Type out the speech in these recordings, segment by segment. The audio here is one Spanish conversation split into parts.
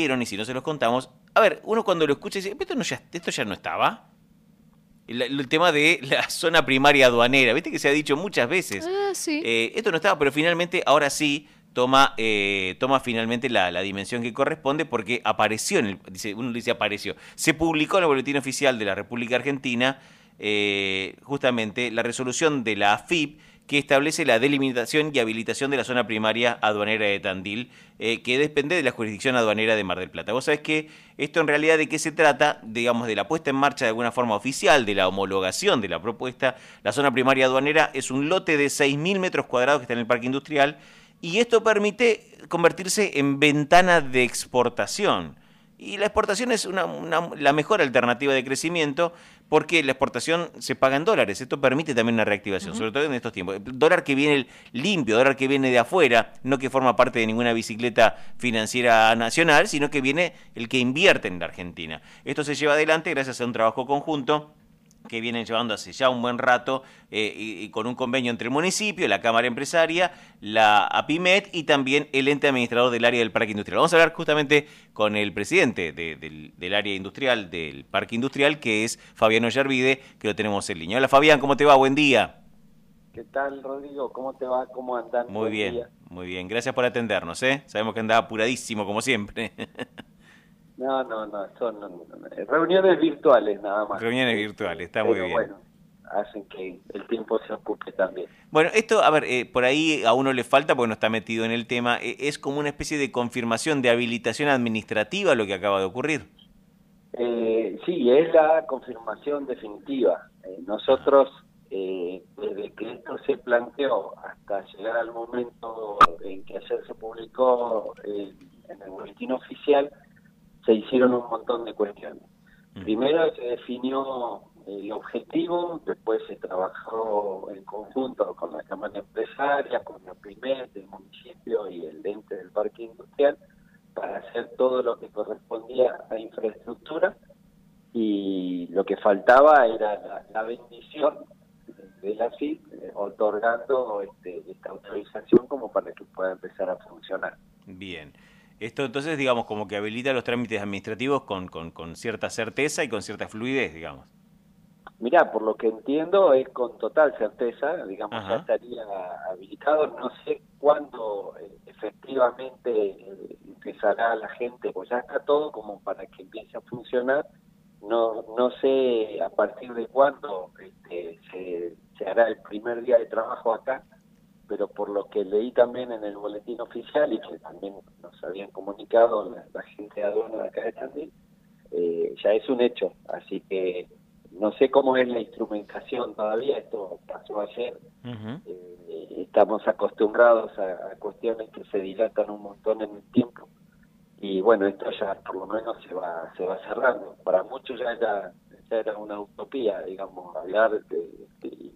y si no se los contamos, a ver, uno cuando lo escucha dice, esto, no ya, esto ya no estaba. El, tema de la zona primaria aduanera, viste que se ha dicho muchas veces. Ah, sí. Eh, esto no estaba, pero finalmente, ahora sí, toma, eh, toma finalmente la, dimensión que corresponde porque apareció, en el, dice, uno dice apareció, se publicó en el Boletín Oficial de la República Argentina eh, justamente la resolución de la AFIP que establece la delimitación y habilitación de la zona primaria aduanera de Tandil, eh, que depende de la jurisdicción aduanera de Mar del Plata. Vos sabés que esto en realidad de qué se trata, digamos, de la puesta en marcha de alguna forma oficial, de la homologación de la propuesta. La zona primaria aduanera es un lote de 6.000 metros cuadrados que está en el parque industrial y esto permite convertirse en ventana de exportación. Y la exportación es una, la mejor alternativa de crecimiento porque la exportación se paga en dólares. Esto permite también una reactivación, sobre todo en estos tiempos. Dólar que viene limpio, dólar que viene de afuera, no que forma parte de ninguna bicicleta financiera nacional, sino que viene el que invierte en la Argentina. Esto se lleva adelante gracias a un trabajo conjunto que vienen llevando hace ya un buen rato eh, y, con un convenio entre el municipio, la Cámara Empresaria, la APIMET y también el ente administrador del área del Parque Industrial. Vamos a hablar justamente con el presidente del, área industrial, del Parque Industrial, que es Fabiano Yervide, que lo tenemos en línea. Hola Fabián, ¿cómo te va? Buen día. ¿Qué tal, Rodrigo? ¿Cómo te va? ¿Cómo andan? Muy bien, muy bien. Gracias por atendernos, ¿eh? Sabemos que andaba apuradísimo, como siempre. No, no, no, son reuniones virtuales nada más. Reuniones virtuales, está muy bien. Bueno, hacen que el tiempo se ocupe también. Bueno, esto, a ver, eh, por ahí a uno le falta porque no está metido en el tema, eh, es como una especie de confirmación de habilitación administrativa lo que acaba de ocurrir. Eh, sí, es la confirmación definitiva. Eh, nosotros, desde que esto se planteó hasta llegar al momento en que ayer se publicó en el boletín oficial, se hicieron un montón de cuestiones. Primero se definió el objetivo, después se trabajó en conjunto con la Cámara Empresaria, con la PRIMED, el municipio y el ente del parque industrial para hacer todo lo que correspondía a infraestructura y lo que faltaba era la, bendición de la CID eh, otorgando este, esta autorización como para que pueda empezar a funcionar. Bien. Esto entonces, digamos, como que habilita los trámites administrativos con, con, cierta certeza y con cierta fluidez, digamos. Mirá, por lo que entiendo es con total certeza, digamos, ya estaría habilitado. No sé cuándo eh, efectivamente eh, empezará la gente, pues ya está todo como para que empiece a funcionar. No no sé a partir de cuándo este, se, se hará el primer día de trabajo acá, pero por lo que leí también en el boletín oficial y que también nos habían comunicado la, gente de aduana de acá de Tandil, eh, ya es un hecho. Así que no sé cómo es la instrumentación todavía, esto pasó ayer. Eh, estamos acostumbrados a, cuestiones que se dilatan un montón en el tiempo y bueno, esto ya por lo menos se va se va cerrando. Para muchos ya era, ya era una utopía, digamos, hablar de, de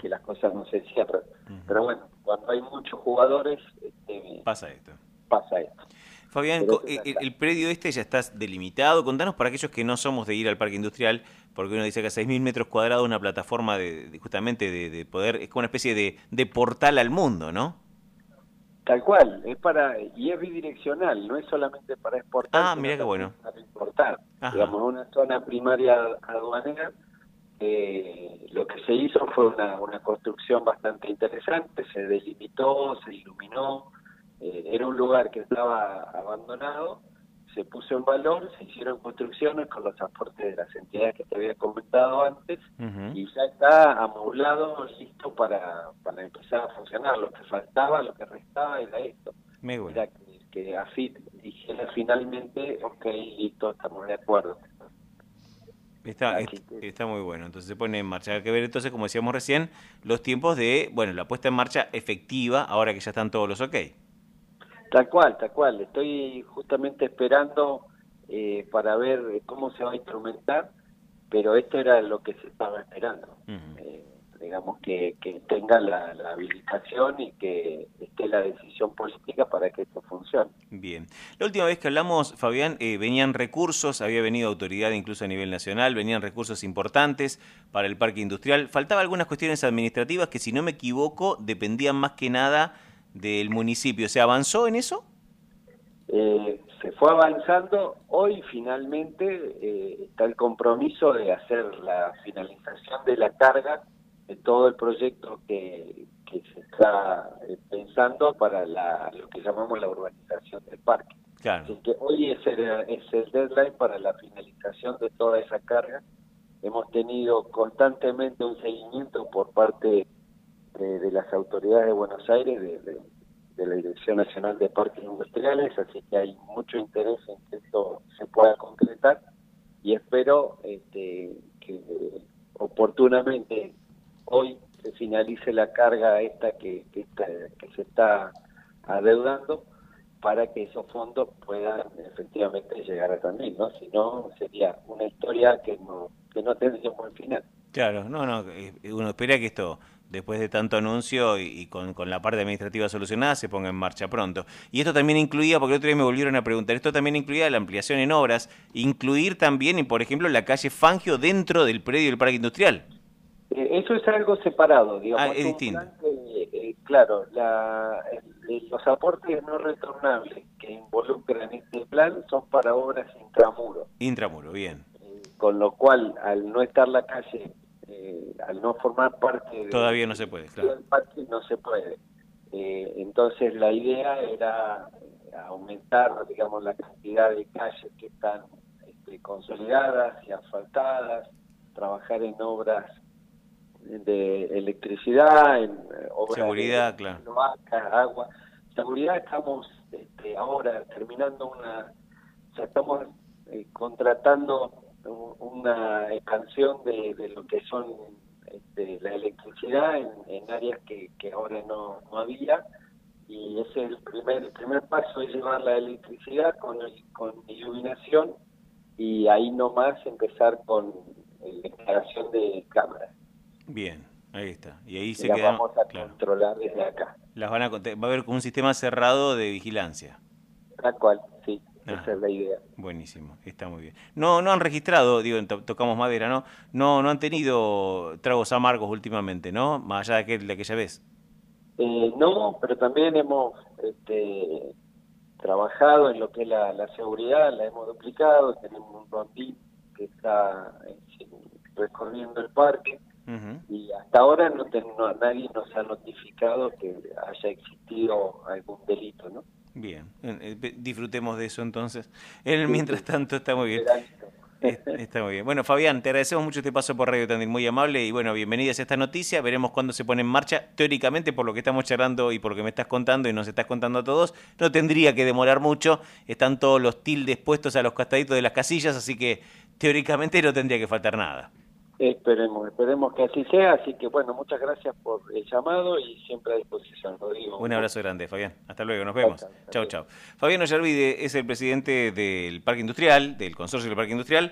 que las cosas no se cierran. Pero bueno, cuando hay muchos jugadores... Este, pasa esto. Pasa esto. Fabián, el, predio este ya está delimitado. Contanos para aquellos que no somos de ir al parque industrial, porque uno dice que a 6.000 metros cuadrados una plataforma de, justamente de, poder, es como una especie de, portal al mundo, ¿no? Tal cual, es para, y es bidireccional, no es solamente para exportar. Ah, mira qué bueno. Para importar. Digamos, una zona primaria aduanera eh, lo que se hizo fue una, una, construcción bastante interesante, se delimitó, se iluminó, eh, era un lugar que estaba abandonado, se puso en valor, se hicieron construcciones con los aportes de las entidades que te había comentado antes y ya está amoblado, listo para, para empezar a funcionar. Lo que faltaba, lo que restaba era esto. Me Era que, que AFIT dijera finalmente, ok, listo, estamos de acuerdo. Está, está muy bueno, entonces se pone en marcha. Hay que ver entonces, como decíamos recién, los tiempos de, bueno, la puesta en marcha efectiva, ahora que ya están todos los ok. Tal cual, tal cual. Estoy justamente esperando eh, para ver cómo se va a instrumentar, pero esto era lo que se estaba esperando digamos, que, que tenga la, habilitación y que esté la decisión política para que esto funcione. Bien. La última vez que hablamos, Fabián, eh, venían recursos, había venido autoridad incluso a nivel nacional, venían recursos importantes para el parque industrial. Faltaban algunas cuestiones administrativas que, si no me equivoco, dependían más que nada del municipio. ¿Se avanzó en eso? Eh, se fue avanzando, hoy finalmente eh, está el compromiso de hacer la finalización de la carga de todo el proyecto que, se está eh, pensando para la, lo que llamamos la urbanización del parque. Así que hoy es el, es el deadline para la finalización de toda esa carga. Hemos tenido constantemente un seguimiento por parte de, las autoridades de Buenos Aires, de, la Dirección Nacional de Parques Industriales, así que hay mucho interés en que esto se pueda concretar y espero este, que oportunamente hoy se finalice la carga esta que, que, se está adeudando para que esos fondos puedan efectivamente llegar a también, ¿no? Si no, sería una historia que no, que no tendría un buen final. Claro, no, no, eh, uno espera que esto, después de tanto anuncio y, con, con, la parte administrativa solucionada, se ponga en marcha pronto. Y esto también incluía, porque el otro día me volvieron a preguntar, esto también incluía la ampliación en obras, incluir también, por ejemplo, la calle Fangio dentro del predio del parque industrial. Eh, eso es algo separado, digamos. Ah, es distinto. Eh, claro, los aportes no retornables que involucran este plan son para obras intramuro. Intramuro, bien. Eh, con lo cual, al no estar la calle, al no formar parte Todavía no se puede, claro. del parque, no se puede. entonces, la idea era aumentar, digamos, la cantidad de calles que están este, consolidadas y asfaltadas, trabajar en obras de electricidad, en eh, obras seguridad, de claro. agua. Seguridad estamos este, ahora terminando una, o estamos eh, contratando una expansión de, lo que son este, la electricidad en, áreas que, que ahora no, no había y ese es el primer el primer paso es llevar la electricidad con con iluminación y ahí nomás empezar con la instalación de cámaras Bien, ahí está. Y ahí se las vamos a controlar desde acá. Las van a, va a haber un sistema cerrado de vigilancia. Tal cual, sí. Esa ah. es la idea. Buenísimo, está muy bien. No, no han registrado, digo, tocamos madera, ¿no? No, no han tenido tragos amargos últimamente, ¿no? Más allá de, aquel, de aquella vez. Eh, no, pero también hemos este, trabajado en lo que es la, seguridad, la hemos duplicado, tenemos un rondín que está eh, recorriendo el parque y hasta ahora no, nadie nos ha notificado que haya existido algún delito, ¿no? Bien, eh, disfrutemos de eso entonces. En mientras tanto está muy bien. Está muy bien. Bueno, Fabián, te agradecemos mucho este paso por Radio Tandil, muy amable y bueno, bienvenidas a esta noticia. Veremos cuándo se pone en marcha. Teóricamente, por lo que estamos charlando y por lo que me estás contando y nos estás contando a todos, no tendría que demorar mucho. Están todos los tildes puestos a los castaditos de las casillas, así que teóricamente no tendría que faltar nada. Esperemos, esperemos que así sea. Así que bueno, muchas gracias por el llamado y siempre a disposición, Rodrigo. Un abrazo grande, Fabián. Hasta luego, nos vemos. Chao, chao. Fabián Ollarvide es el presidente del Parque Industrial, del Consorcio del Parque Industrial.